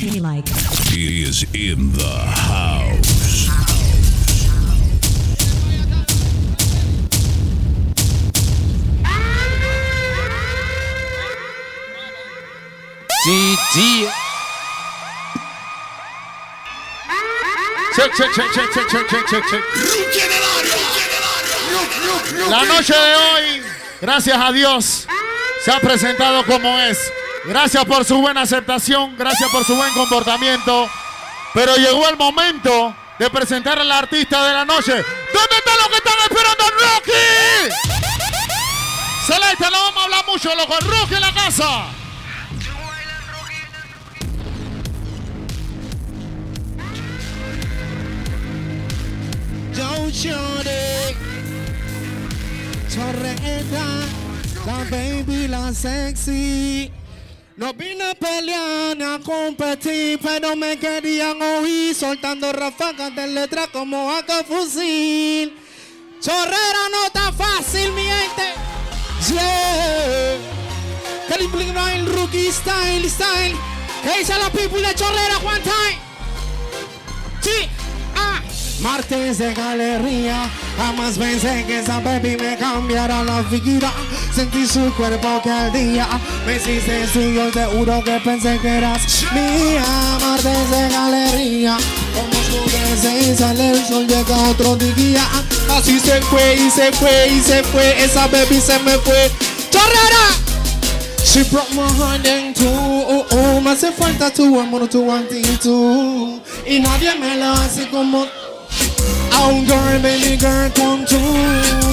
me like. He is in the house. GG. Check, check, check, check, check, check, check, check, check. La noche de hoy, gracias a Dios, se ha presentado como es. Gracias por su buena aceptación, gracias por su buen comportamiento. Pero llegó el momento de presentar al artista de la noche. ¿Dónde están los que están esperando a Rocky? Celeste, no vamos a hablar mucho, loco. Rocky en la casa. Yo Shorty Chorreta La baby, la sexy No vine a pelear ni a competir Pero me querían oír Soltando ráfagas de letra como a fusil. Chorrera no está fácil, mi gente. Yeah. Calibre el rookie style, style. ¿Qué dice la people de Chorrera one time? Martes de galería, jamás pensé que esa baby me cambiara la vida. Sentí su cuerpo que al día me hiciste suyo, te juro que pensé que eras mía. Martes de galería, como oscurece y sale el sol, llega otro día. Así se fue y se fue y se fue, esa baby se me fue. ¡Chorrera! She broke my heart in two, oh, oh, me hace falta tu amor, tu actitud Y nadie me lo hace como Oh girl, baby girl, come to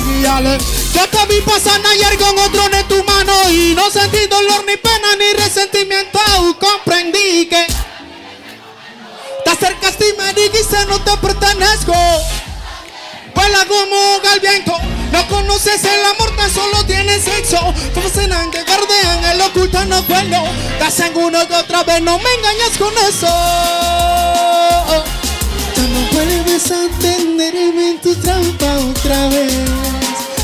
guíale. Yo te vi pasar ayer con otro en tu mano Y no sentí dolor, ni pena, ni resentimiento. Comprendí que Te acercaste y me dijiste no te pertenezco Vuela como el viento. No conoces el amor, tan solo tienes sexo. Fascinan que guardean el oculto no vuelo Te aseguro que otra vez no me engañas con eso no vuelves a tenerme en tu trampa otra vez.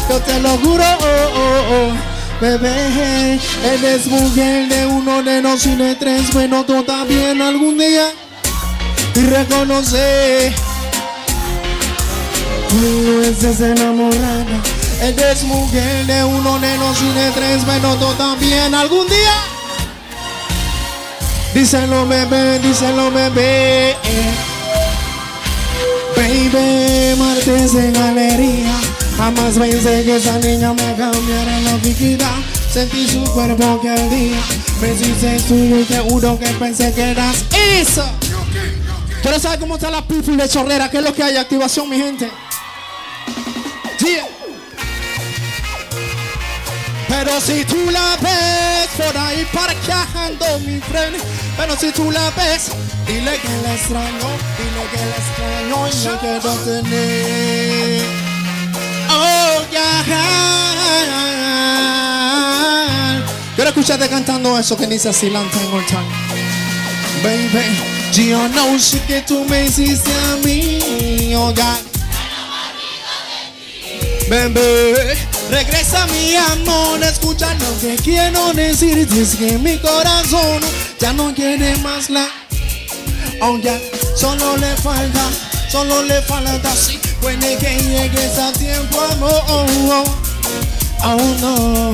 Yo te lo juro, oh, oh, oh. Bebé, eres mujer de uno de dos y de tres Bueno, tú también algún día Y reconoce. Tú estás enamorada. Eres mujer de uno de dos y de tres Bueno, tú también algún día. Díselo bebé, díselo bebé Baby, martes de galería Jamás pensé que esa niña me cambiara la vida Sentí su cuerpo que al día Me hiciste suyo y te juro que pensé que eras esa Quiero saber cómo está la people de chorrera ¿Qué es lo que hay? Activación, mi gente Yeah. Pero si tú la ves por ahí parqueando mi friend Pero si tú la ves, dile que la extraño Dile que la extraño y me quiero tener. Oh, yeah Quiero escucharte cantando eso que dice así tengo time Baby, yo no sé que tú me hiciste a mí Oh, yeah Bebé, regresa mi amor, escucha lo que quiero decirte Es que mi corazón ya no quiere más la Oh ya, solo le falta, solo le falta. Así Puede que llegues a tiempo amor. Oh, oh. Oh no,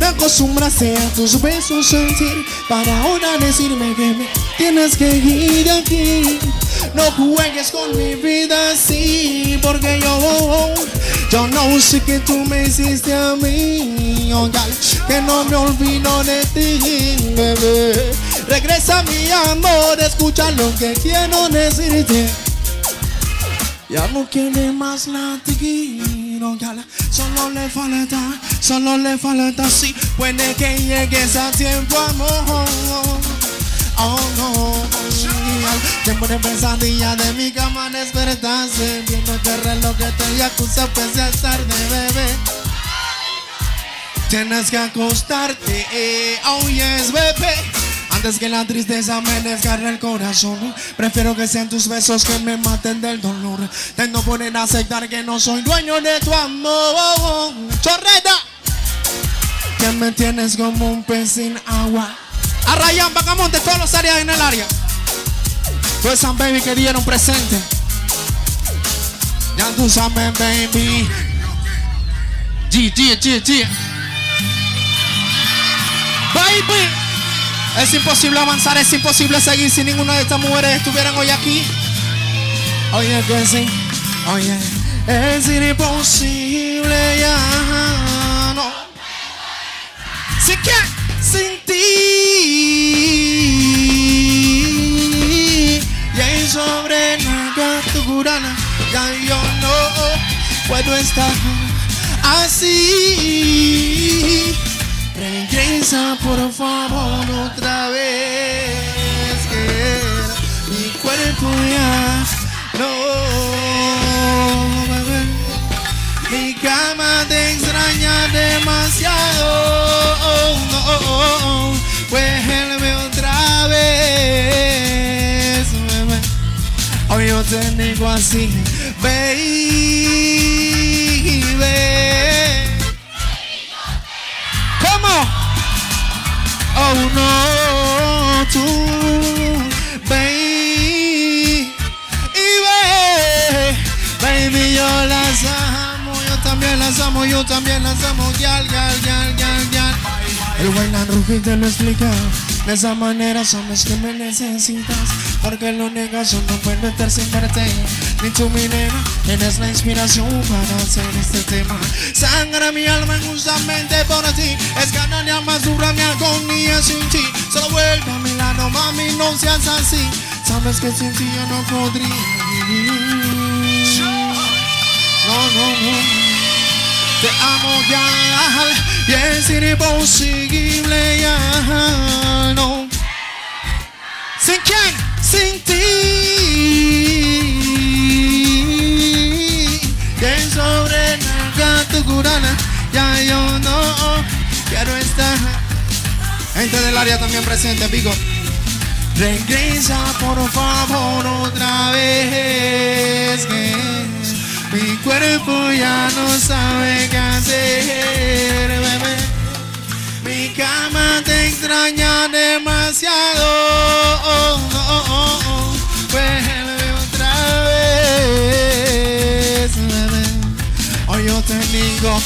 me acostumbraste a tus besos sentir Para ahora decirme que me tienes que ir aquí. No juegues con mi vida así Porque yo, yo no sé que tú me hiciste a mí oh, gal, Que no me olvido de ti, bebé Regresa mi amor, escucha lo que quiero decirte ya no quiere más latido, gala. Solo le falta, solo le falta así. Puede que llegues a tiempo, amor. Oh no, tiempo de pesadilla de mi cama despertarse. Viendo el reloj que te acusa, pese a tarde, bebé. Tienes que acostarte, eh, oh yes, bebé. Antes que la tristeza me desgarre el corazón Prefiero que sean tus besos que me maten del dolor Tengo poner a aceptar que no soy dueño de tu amor Chorreta Que me tienes como un pez sin agua A Ryan, Bacamonte, todos los áreas en el área. Todos esas baby que dieron presente. Ya tú sabes, baby. G, G, G, G. Baby. Es imposible avanzar, es imposible seguir si ninguna de estas mujeres estuvieran hoy aquí. Oye, que sí. Oye, es imposible ya. No. Sí que sin ti. Sobre la tu curana. Ya yo no puedo estar así. Regresa por favor otra vez. Que mi cuerpo ya no. Mi cama te extraña demasiado. No. Vuelve otra vez. Hoy yo te digo así, baby. ¿Cómo? Oh no, tú, baby. Baby, yo las amo, yo también las amo, yo también las amo, yal, yal, yal, yal, yal. El bailan Ruki te lo explica. De esa manera sabes que me necesitas. Porque lo negas, yo no puedo estar sin verte. Ni tú, mi nena, eres la inspiración para hacer este tema. Sangra mi alma justamente por ti. Es ganancia más dura mi agonía sin ti. Solo vuelve a mi lado, mami, no seas así. Sabes que sin ti yo no podría vivir. No, no, no. Te amo ya, y es imposible ya, no. ¿Sin quién? Sin ti. Que sobre tu curana, ya yo no quiero estar. Gente del área también presente, Pico. Regresa por favor otra vez mi cuerpo ya no sabe qué hacer, bebé. Mi cama te extraña demasiado. Oh, oh, oh, otra vez. Hoy yo te digo.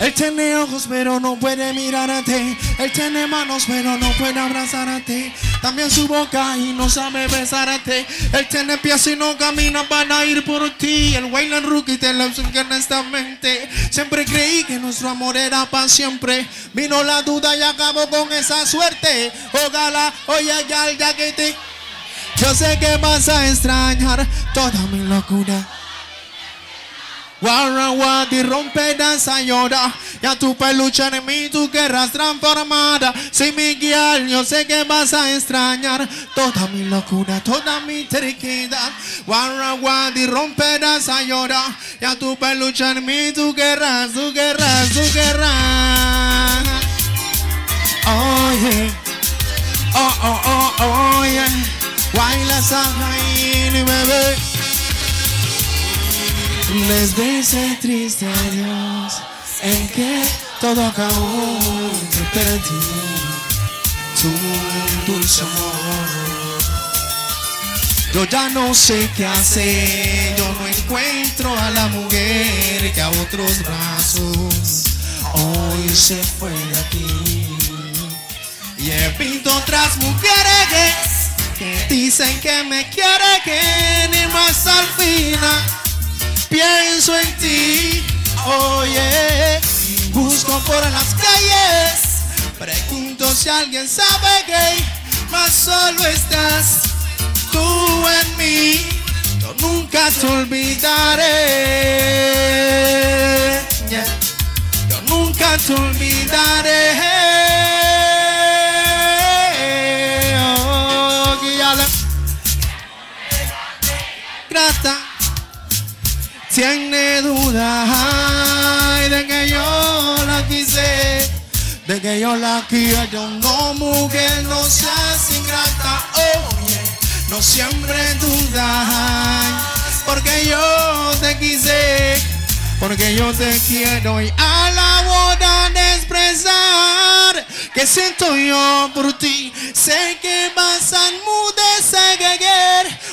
Él tiene ojos pero no puede mirarte. Él tiene manos pero no puede abrazarte. También su boca y no sabe besarte. Él tiene pies y no camina para ir por ti. El Wayland Rookie te lo honestamente. Siempre creí que nuestro amor era para siempre. Vino la duda y acabó con esa suerte. Ojalá, oye, ya, ya que te. Yo sé que vas a extrañar toda mi locura. Guarra, guardi, rompe, danza, llora. Ya tu peluche en mí, tú querrás transformada. Sí, mi guial, yo sé que vas a extrañar toda mi locura, toda mi triquidad. Guarra, guardi, rompe, danza, llora. Ya tu peluche en mí, tú querrás, tú querrás, tú querrás. Les dice triste Dios en que todo acabó te perdí tu dulce amor. Yo ya no sé qué hacer, yo no encuentro a la mujer que a otros brazos hoy se fue de aquí. Y he visto otras mujeres que dicen que me quieren y más al final pienso en ti, oye, busco por las calles, pregunto si alguien sabe que más solo estás tú en mí, yo nunca te olvidaré, yo nunca te olvidaré. Ay, de que yo la quise, de que yo la quiero. No, mujer, no seas ingrata, oye, no siempre dudas, porque yo te quise, porque yo te quiero y a la boda de expresar que siento yo por ti. Sé que vas a enmudecer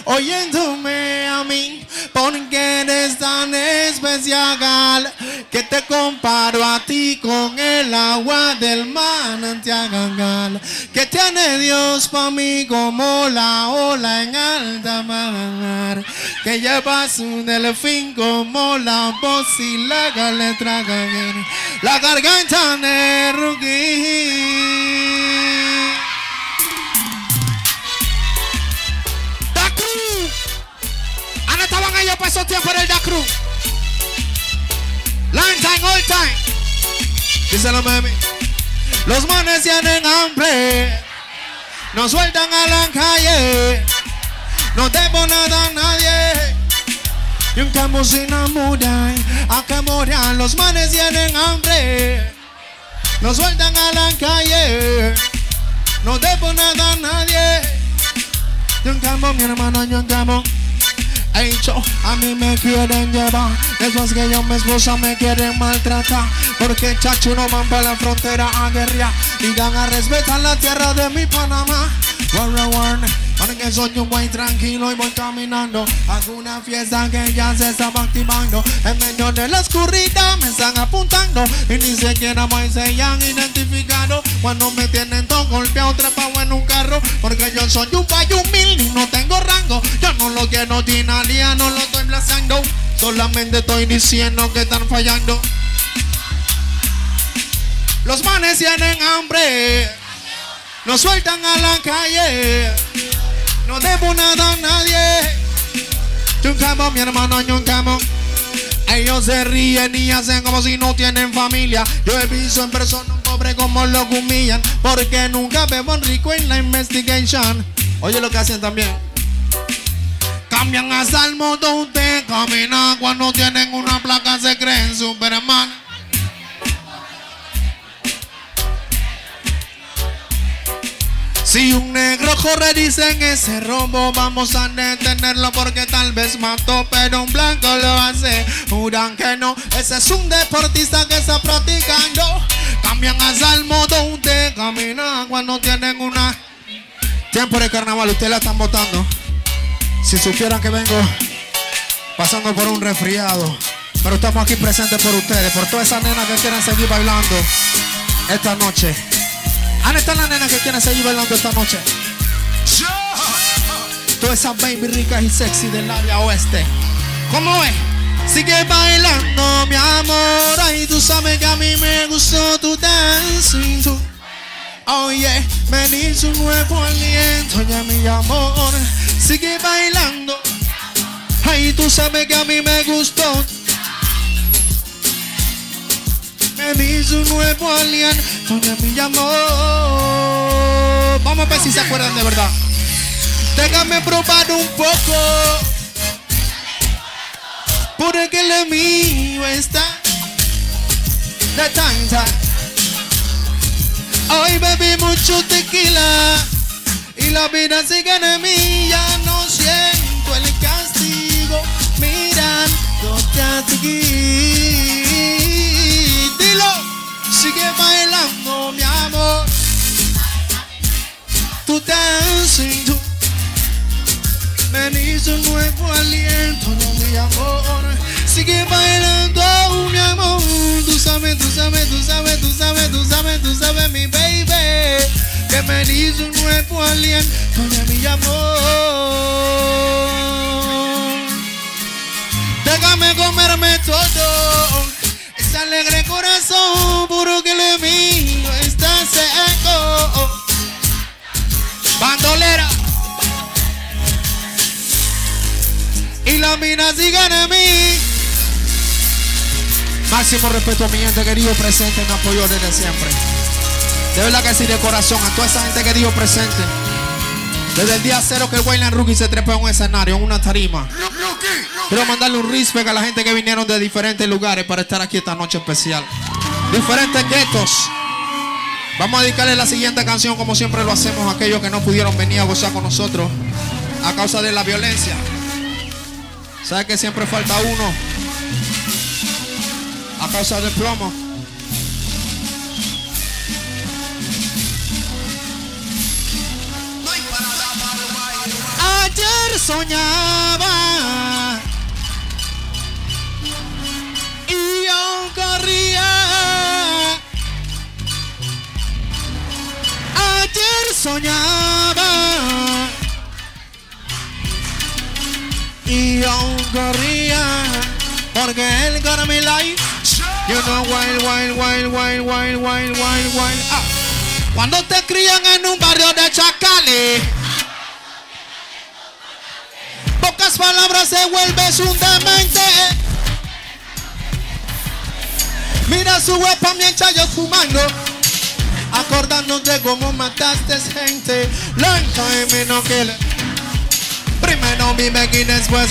oyéndome a mí, porque eres tan especial que te comparo a ti con el agua del manantial. Que tiene Dios para mí como la ola en alta mar, que lleva su delfín como la voz y la letra la garganta de Rugui. Para esos tiempos del Da Cruz. Long time, all time. Díselo, mami. Los manes tienen hambre. No sueltan a la calle. No debo nada a nadie. Y un campo se enamoran, acá moran, los manes tienen hambre. No sueltan a la calle, no debo nada a nadie. Y un campo, mi hermano, y un campo. Hecho, a mí me quieren llevar. Después que yo mi esposa me quieren maltratar. Porque chacho no van para la frontera a guerrear. Y dan a respetar la tierra de mi Panamá. War, war, Ahora que soy un buen tranquilo y voy caminando. Hago una fiesta que ya se estaba activando. En medio de la oscuridad me están apuntando. Y ni siquiera me se han identificado. Cuando me tienen todo golpeado trepado en un carro. Porque yo soy un payo humilde y no tengo rango. Yo no lo quiero dinaría, no lo estoy blazando Solamente estoy diciendo que están fallando. Los manes tienen hambre. No sueltan a la calle no debo nada a nadie. Yuncamo, mi hermano Yuncamo. Ellos se ríen y hacen como si no tienen familia. Yo he visto en persona un pobre como lo humillan. Porque nunca bebo rico en la investigation. Oye lo que hacen también. Cambian hasta el modo caminar cuando tienen una placa se creen Superman. Si un negro corre, dicen ese rombo, vamos a detenerlo porque tal vez mató, pero un blanco lo hace. Juran que no, ese es un deportista que está practicando. Cambian hasta el modo de caminar cuando tienen una. Tiempo de carnaval, ustedes la están votando. Si supieran que vengo pasando por un resfriado, pero estamos aquí presentes por ustedes, por todas esas nenas que quieren seguir bailando esta noche. ¿Dónde están las nenas que quieren seguir bailando esta noche? Todas esas baby ricas y sexy del área oeste. ¿Cómo es? Sigue bailando, mi amor. Ay, tú sabes que a mí me gustó tu dancing. Oye, Oh me dice un nuevo aliento, ya mi amor. Sigue bailando. Ay, tú sabes que a mí me gustó. Me dice un nuevo aliento, ya mi amor. Vamos a ver si se acuerdan de verdad. Déjame probar un poco. Porque lo mío está de tanta. Hoy bebí mucho tequila y la vida sigue en mí. Ya no siento el castigo mirándote a ti. Sigue bailando, mi amor. Tu dancing, tú me dice un nuevo aliento, no, mi amor. Sigue bailando, mi amor. Tú sabes, tú sabes, tú sabes, tú sabes, tú sabes, tú sabes, mi baby. Que me dice un nuevo aliento, mi amor. Déjame comerme todo. Alegre corazón, puro que lo mío está seco. Bandolera. y la mina sigan en mí. Máximo respeto a mi gente querido presente, me apoyó desde siempre. De verdad que sí, de corazón, a toda esa gente que dijo presente. Desde el día cero que el Wayland Rookie se trepó en un escenario, en una tarima. Quiero mandarle un respect a la gente que vinieron de diferentes lugares para estar aquí esta noche especial. Diferentes guetos. Vamos a dedicarle la siguiente canción como siempre lo hacemos a aquellos que no pudieron venir a gozar con nosotros a causa de la violencia. ¿Sabe que siempre falta uno? A causa del plomo. ayer soñaba y aún corría. Ayer soñaba y aún corría porque él got mi life. You know wild, wild, wild, wild, wild, wild, wild, wild. Ah. Cuando te crían en un barrio de chacales palabras se vuelves un demente. Mira su huepa mientras yo fumando, acordándote cómo mataste gente. Lento y me no le- Primero vive y después.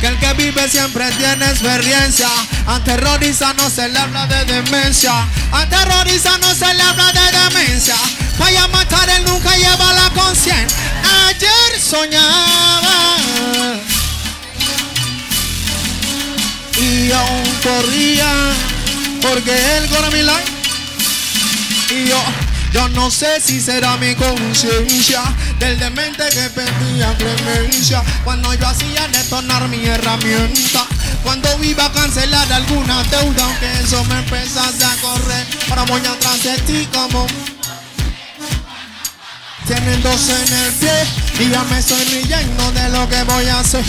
Que el que vive siempre tiene experiencia. Aterroriza no se le habla de demencia. Aterroriza no se le habla de demencia. Vaya a matar él nunca lleva la conciencia. Ayer soñaba. Y aún corría. Porque él corre mi life. Y yo, yo no sé si será mi conciencia del demente que pedía clemencia cuando yo hacía detonar mi herramienta. Cuando iba a cancelar alguna deuda, aunque eso me empezase a correr, ahora voy atrás de ti como tienen dos en el pie y ya me estoy riendo de lo que voy a hacer.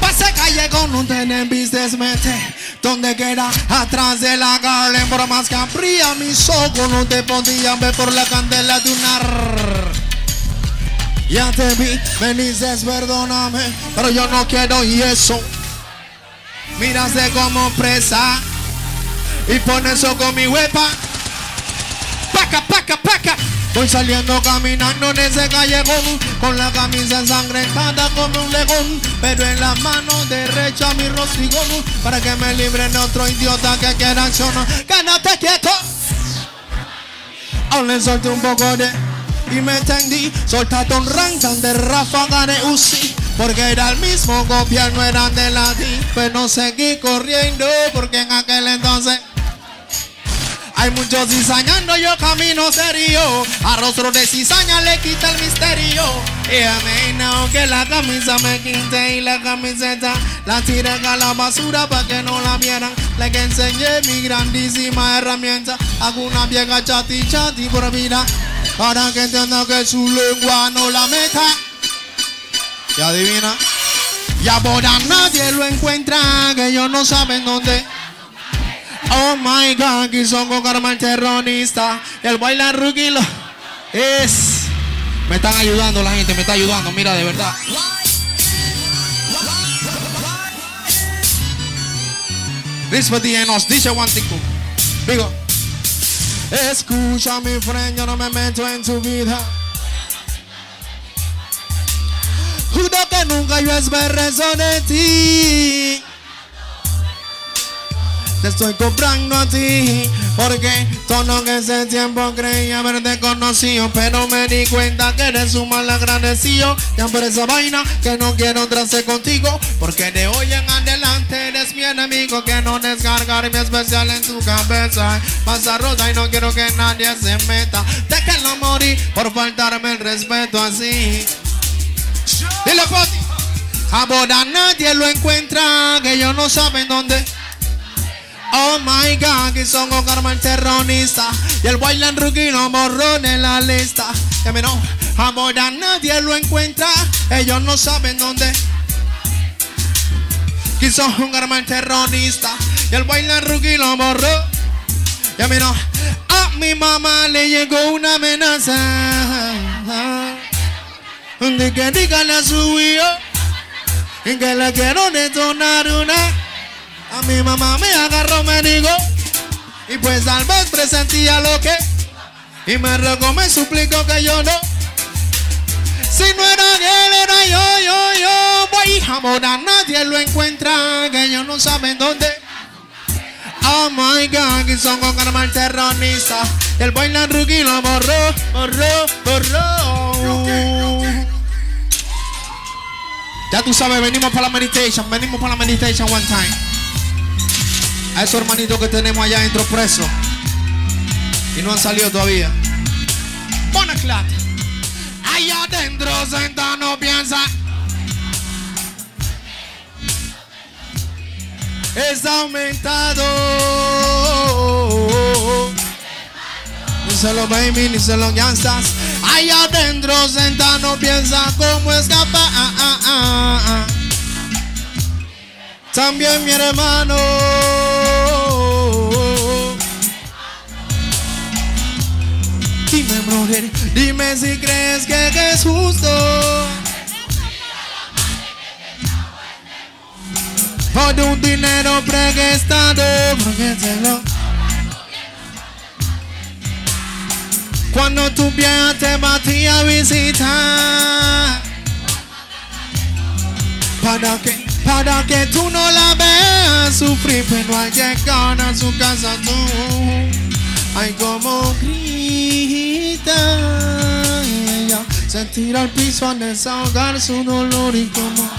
Pase calle con un tener business mete donde queda atrás de la Garden por más que abría mis ojos no te podían ver por la candela de un ar. Ya te vi, me dices perdóname, pero yo no quiero y eso. Miraste como presa y pones eso con mi huepa. Paca, paca, paca. Voy saliendo caminando en ese callejón con la camisa ensangrentada como un león, pero en la mano derecha mi rostigón para que me libre de otro idiota que quiera accionar. ¡Quédate quieto! Aún le solté un poco de y me tendí, soltate un ranking de ráfaga de Uzi. Porque era el mismo gobierno, eran de la DI, pero seguí corriendo porque en aquel entonces hay muchos cizañando, yo camino serio. A rostro de cizaña le quita el misterio. Y a que la camisa me quinte y la camiseta la tiré a la basura para que no la vieran. Le que enseñé mi grandísima herramienta. Hago una vieja chati chati por vida. Para que entienda que su lengua no la meta. Y adivina. Y ahora nadie lo encuentra, que ellos no saben dónde. Oh my God, que son el terrorista. El bailar rookie lo es. Me están ayudando la gente, me está ayudando, mira, de verdad. This for the enos, dice thing. Digo, escucha mi friend, yo no me meto en tu vida. Juro que nunca yo esperé de ti. Te estoy comprando a ti Porque todo en ese tiempo creía haberte conocido Pero me di cuenta que eres un mal agradecido. Ya por esa vaina que no quiero entrarse contigo Porque de hoy en adelante eres mi enemigo Que no descargar mi especial en tu cabeza. Pasa rosa y no quiero que nadie se meta. Déjenlo morir por faltarme el respeto así. Dile Poti Ahora nadie lo encuentra Que ellos no saben dónde Oh my God, que son con karma terrorista. Y el bailan rookie no borró de la lista. Que me no, ahora nadie lo encuentra. Ellos no saben dónde. Que son un karma el terrorista. Y el bailan lo borró. Ya me no, a mi mamá le llegó una amenaza. De que dígale a su hijo En que le quiero detonar una a mi mamá me agarró, me dijo. Y pues al vez presentía lo que. Y me rogó, me suplicó que yo no. Si no era él, era yo, yo, yo. Voy ahora nadie lo encuentra. Que ellos no saben dónde. Oh my God, que son con karma el terrorista. El bailar rookie lo borró, borró, borró. Ya tú sabes, venimos para la meditation, venimos para la meditation one time a esos hermanitos que tenemos allá dentro presos y no han salido todavía. Bonaclat. Allá adentro sentado no piensa. Es aumentado. Ni solo baby, ni solo llanzas. Allá adentro sentado no piensa cómo escapar. Ah, ah, ah, También mi hermano. Dime, mujer, dime si crees que es justo. Por un dinero te lo. Cuando tu vieja te batía a visitar. Para que, para que tú no la veas sufrir, pero al llegar a su casa tú, ay como grita ella, se tira al piso a desahogar su dolor y como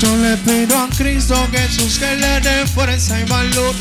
yo le pido a Cristo Jesús que le dé fuerza y valor.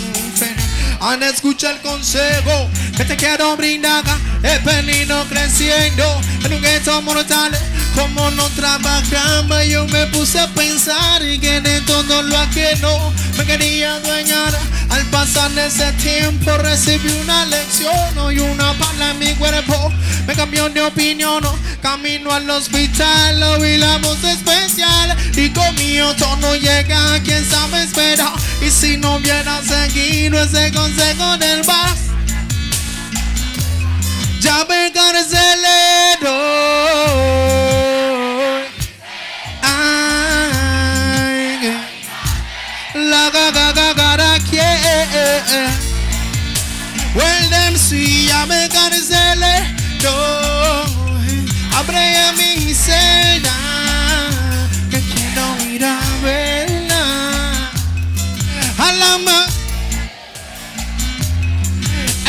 Han escuchado el consejo que te quiero brindar. He venido creciendo en un gueto mortal. Como no trabajaba, yo me puse a pensar y que de todo lo ajeno me quería adueñar. Al pasar ese tiempo recibí una lección y una pala en mi cuerpo. Me cambió de opinión, camino al hospital, oí la voz especial y con mi tono llega quien sabe esperar. Y si no hubiera seguido ese consejo del bar, ya me carcelero. Gaga gaga Well, them see ya me carcelero. Abre a mi celda que quiero ir a verla. A la ma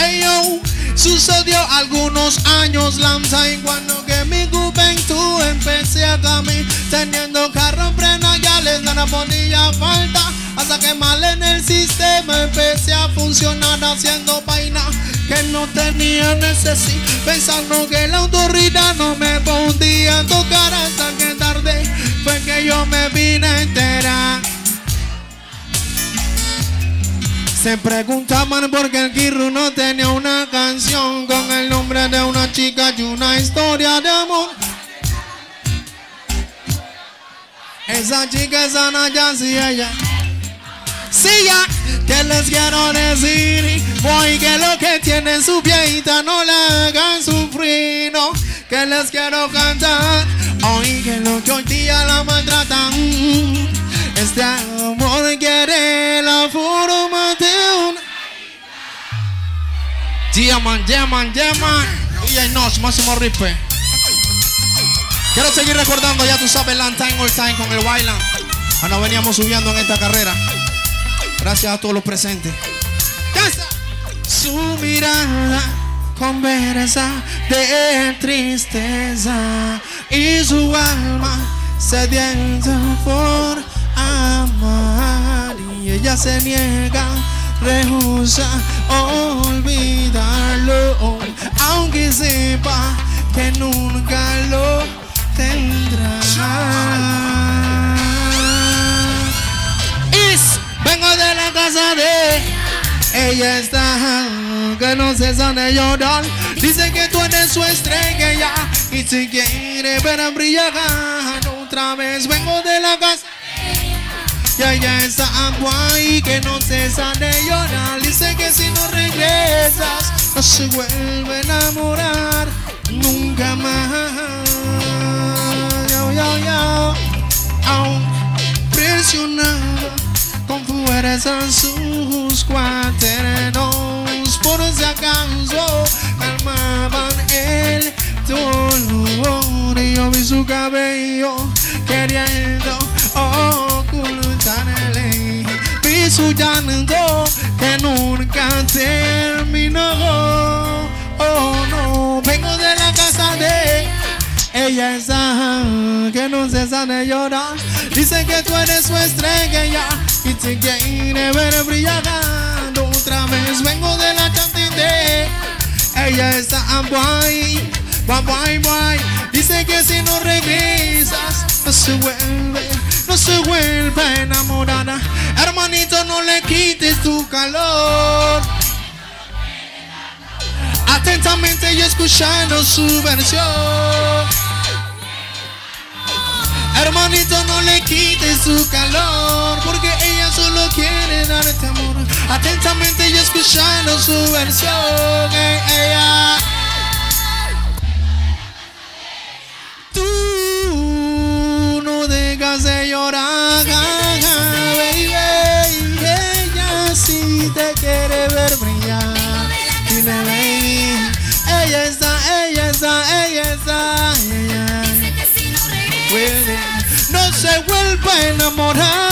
Eyo, sucedió algunos años lanza y cuando que mi juventud empecé a caminar teniendo carro freno ya les nada ponía falta hasta que mal en el sistema empecé a funcionar haciendo vaina que no tenía necesidad pensando que la autoridad no me podía tocar hasta que tarde fue que yo me vine a enterar se preguntaban por qué el Kirru no tenía una canción con el nombre de una chica y una historia de amor. Esa chica es Ana ya sí ella. Sí ya, que les quiero decir, voy que lo que tiene su viejita no la hagan sufrir, no, que les quiero cantar, hoy que lo que hoy día la maltratan. Este amor quiere la forma de un Diamond, Diamond, Diamond Y ahí nos, máximo ripe. Quiero seguir recordando, ya tú sabes, Land Time, All Time con el Wildland Cuando veníamos subiendo en esta carrera Gracias a todos los presentes. Su mirada conversa de tristeza Y su alma sedienta por amar y ella se niega, rehúsa olvidarlo, aunque sepa que nunca lo tendrá. De la casa de ella está que no cesa de llorar. Dice que tú eres su estrella y si quiere ver a brillar otra vez. Vengo de la casa. Y ella está ahí que no cesa de llorar. Dice que si no regresas, no se vuelve a enamorar fuerza sus cuaternos. Por si acaso calmaban el dolor. Yo vi su cabello queriendo ocultarle. Vi su llanto que nunca terminó. Oh no, vengo de la casa de ella está que no cesa de llorar. Dice que tú eres su estrella y te quiere ver brillando otra vez. Vengo de la cantidad. Ella está guay, guay, guay, guay. Dice que si no regresas, no se vuelve no se vuelva enamorada. Hermanito, no le quites tu calor. Atentamente yo escuchando su versión. No le quites su calor, porque ella solo quiere darte amor. Atentamente yo escuchando su versión. Ey, ella. Enamorar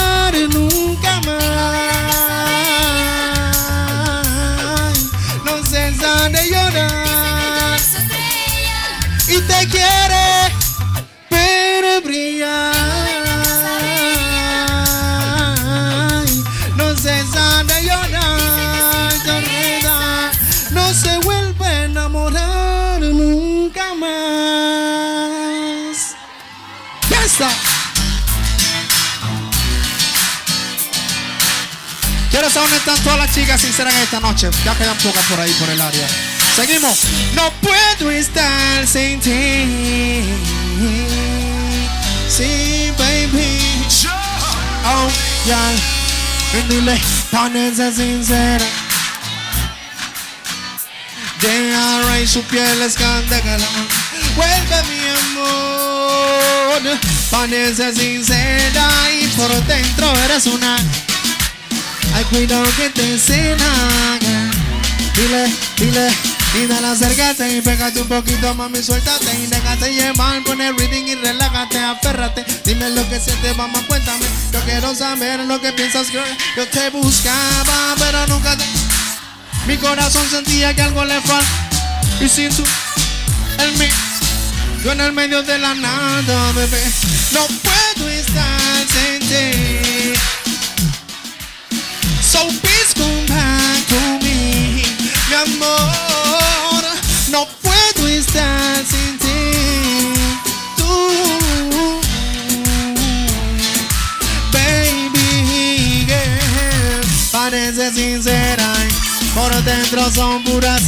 Quiero saber dónde están todas las chicas sinceras esta noche. Ya quedan pocas por ahí, por el área. Seguimos. No puedo estar sin ti. Sí, baby. Oh, ya. Y dile, sincera. Deja rey su piel escándala. Vuelve mi amor. Ponense sincera y por dentro eres una. Ay, cuidado que te encena. Dile, dile, y dale acércate y pégate un poquito, mami, suéltate y déjate llevar, pon el reading y relájate, aférrate. Dime lo que sientes, mamá, cuéntame. Yo quiero saber lo que piensas, girl. Yo te buscaba, pero nunca te. Mi corazón sentía que algo le falta. Y sin tú, el mío. Yo en el medio de la nada, bebé. No puedo estar sin ti. So please come back to me, mi amor. No puedo estar sin ti. Tú, baby, girl. Parece sincera, y por dentro son puras.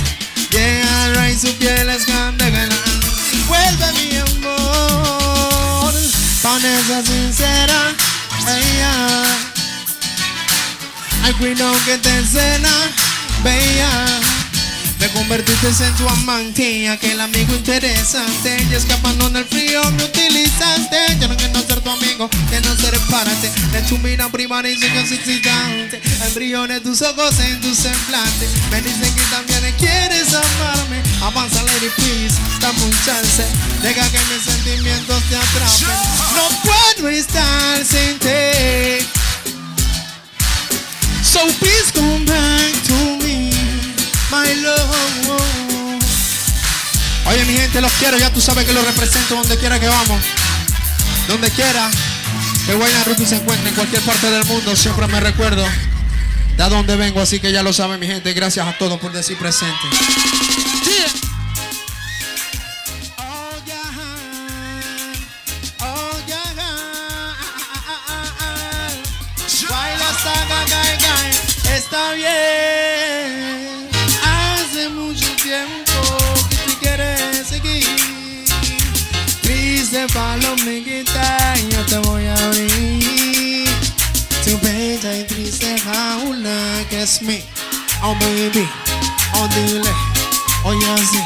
Cuidado que te encena, bella. Me convertiste en tu amante, aquel amigo interesante. Y escapando en el frío me utilizaste. Yo no quiero ser tu amigo, que no ser párate. De tu mira primaria y excitante. El brillo de tus ojos en tu semblante. Me dicen que también quieres amarme. Avanza, lady, please, dame un chance. Deja que mis sentimientos te atrapen. No puedo estar sin ti. So please come back to me, my love. Oye, mi gente, los quiero. Ya tú sabes que los represento donde quiera que vamos. Donde quiera que Wayne Rupi se encuentre en cualquier parte del mundo, siempre me recuerdo de dónde vengo. Así que ya lo saben, mi gente. Gracias a todos por decir presente. Está bien. Hace mucho tiempo que te quieres seguir. Triste palomiguita, yo te voy a abrir. Tu bella y triste jaula que es mi, oh baby, oh dile, oye así,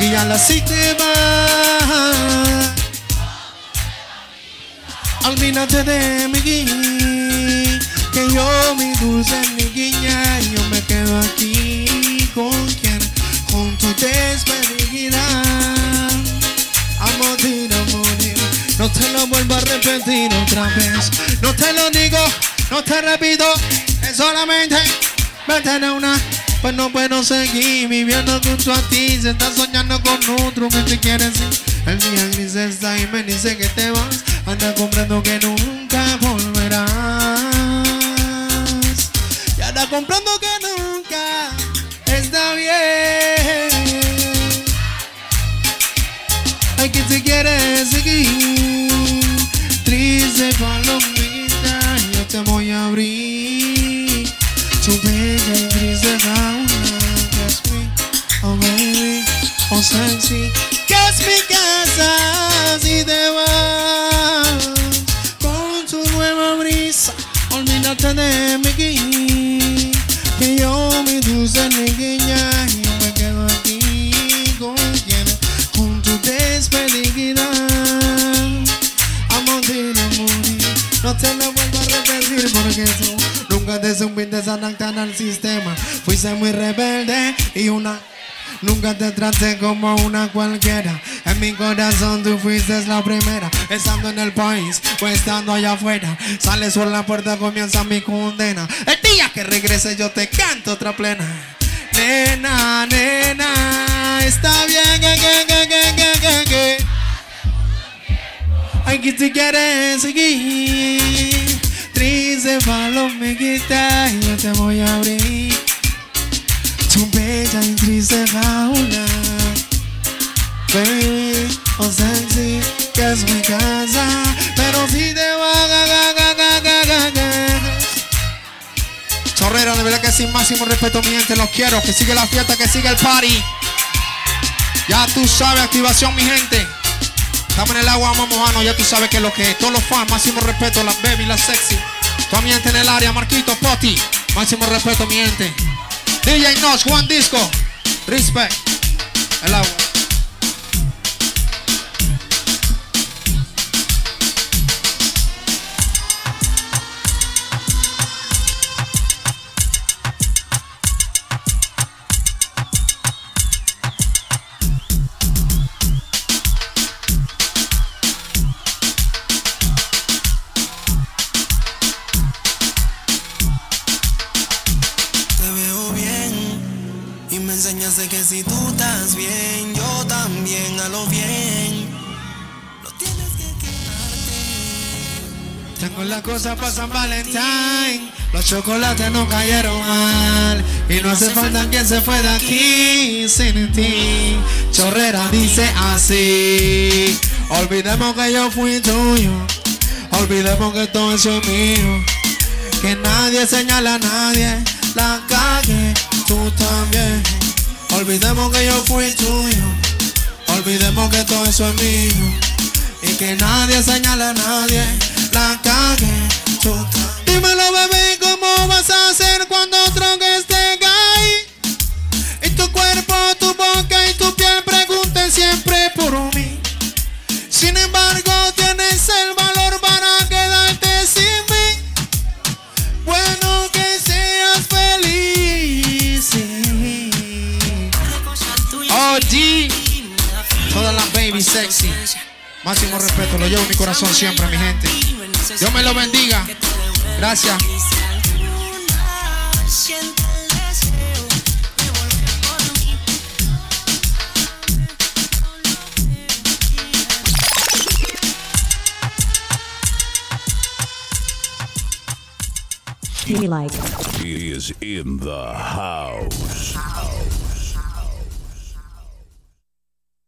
y ya la sí te va. Olvídate de mi guía, que yo mi dulce mi guiña, yo me quedo aquí con quien, con tu despedida. A morir, a morir, no te lo vuelvo a repetir otra vez, no te lo digo, no te repito, es solamente vete de una. Pues no puedo seguir viviendo junto a ti. Se está soñando con otro que te quiere ir. El día gris está y me dice que te vas. Anda comprando que nunca volverás. Comprendo que nunca está bien. Hay quien se quiere seguir. Triste palomita, yo te voy a abrir. Tu bella y triste fauna, kiss me, oh baby, oh sexy. Kiss mi casa si te vas con tu nueva brisa. Olvídate de mí yo mi niña y me quedo aquí con quien, con tu despedida. Amor, amor, no te lo vuelvo a repetir porque tú nunca te supiste adaptar al sistema. Fuiste muy rebelde y una. Nunca te traté como una cualquiera. En mi corazón tú fuiste la primera. Estando en el país o estando allá afuera. Sales por la puerta, comienza mi condena. El día que regrese yo te canto otra plena. Nena, nena, está bien, que, que, que, que. Ay, que tú quieres seguir. Triste y yo te voy a abrir. Tu bella y triste. Oh sexy, casa. Pero si. Chorrera, de verdad que sin máximo respeto, mi gente, los quiero. Que sigue la fiesta, que sigue el party. Ya tú sabes, activación, mi gente. Estamos en el agua, vamos mojando, ya tú sabes que lo que es. Todos los fans, máximo respeto, las baby, las sexy. Toda mi gente en el área, Marquito, Poti. Máximo respeto, mi gente. DJ Nosh, Juan Disco. Respect. El agua. Quedarte. Tengo la cosa para San Valentín. Los chocolates no cayeron mal. Y no hace falta quien se fue de aquí sin ti. Chorrera dice así. Olvidemos que yo fui tuyo. Olvidemos que todo eso es mío. Que nadie señala a nadie. La calle, tú también. Olvidemos que yo fui tuyo. Olvidemos que todo eso es mío. Y que nadie señala a nadie. La calle, Dímelo, bebé, ¿cómo vas a hacer cuando otro que esté cae? Y tu cuerpo, tu boca y tu piel pregunten siempre por mí. Sin embargo, tienes el valor para quedarte sin mí. Bueno, que seas feliz. OG. Todas las baby sexy. Máximo respeto, lo llevo en mi corazón siempre, mi gente. Dios me lo bendiga. Gracias. He is in the house.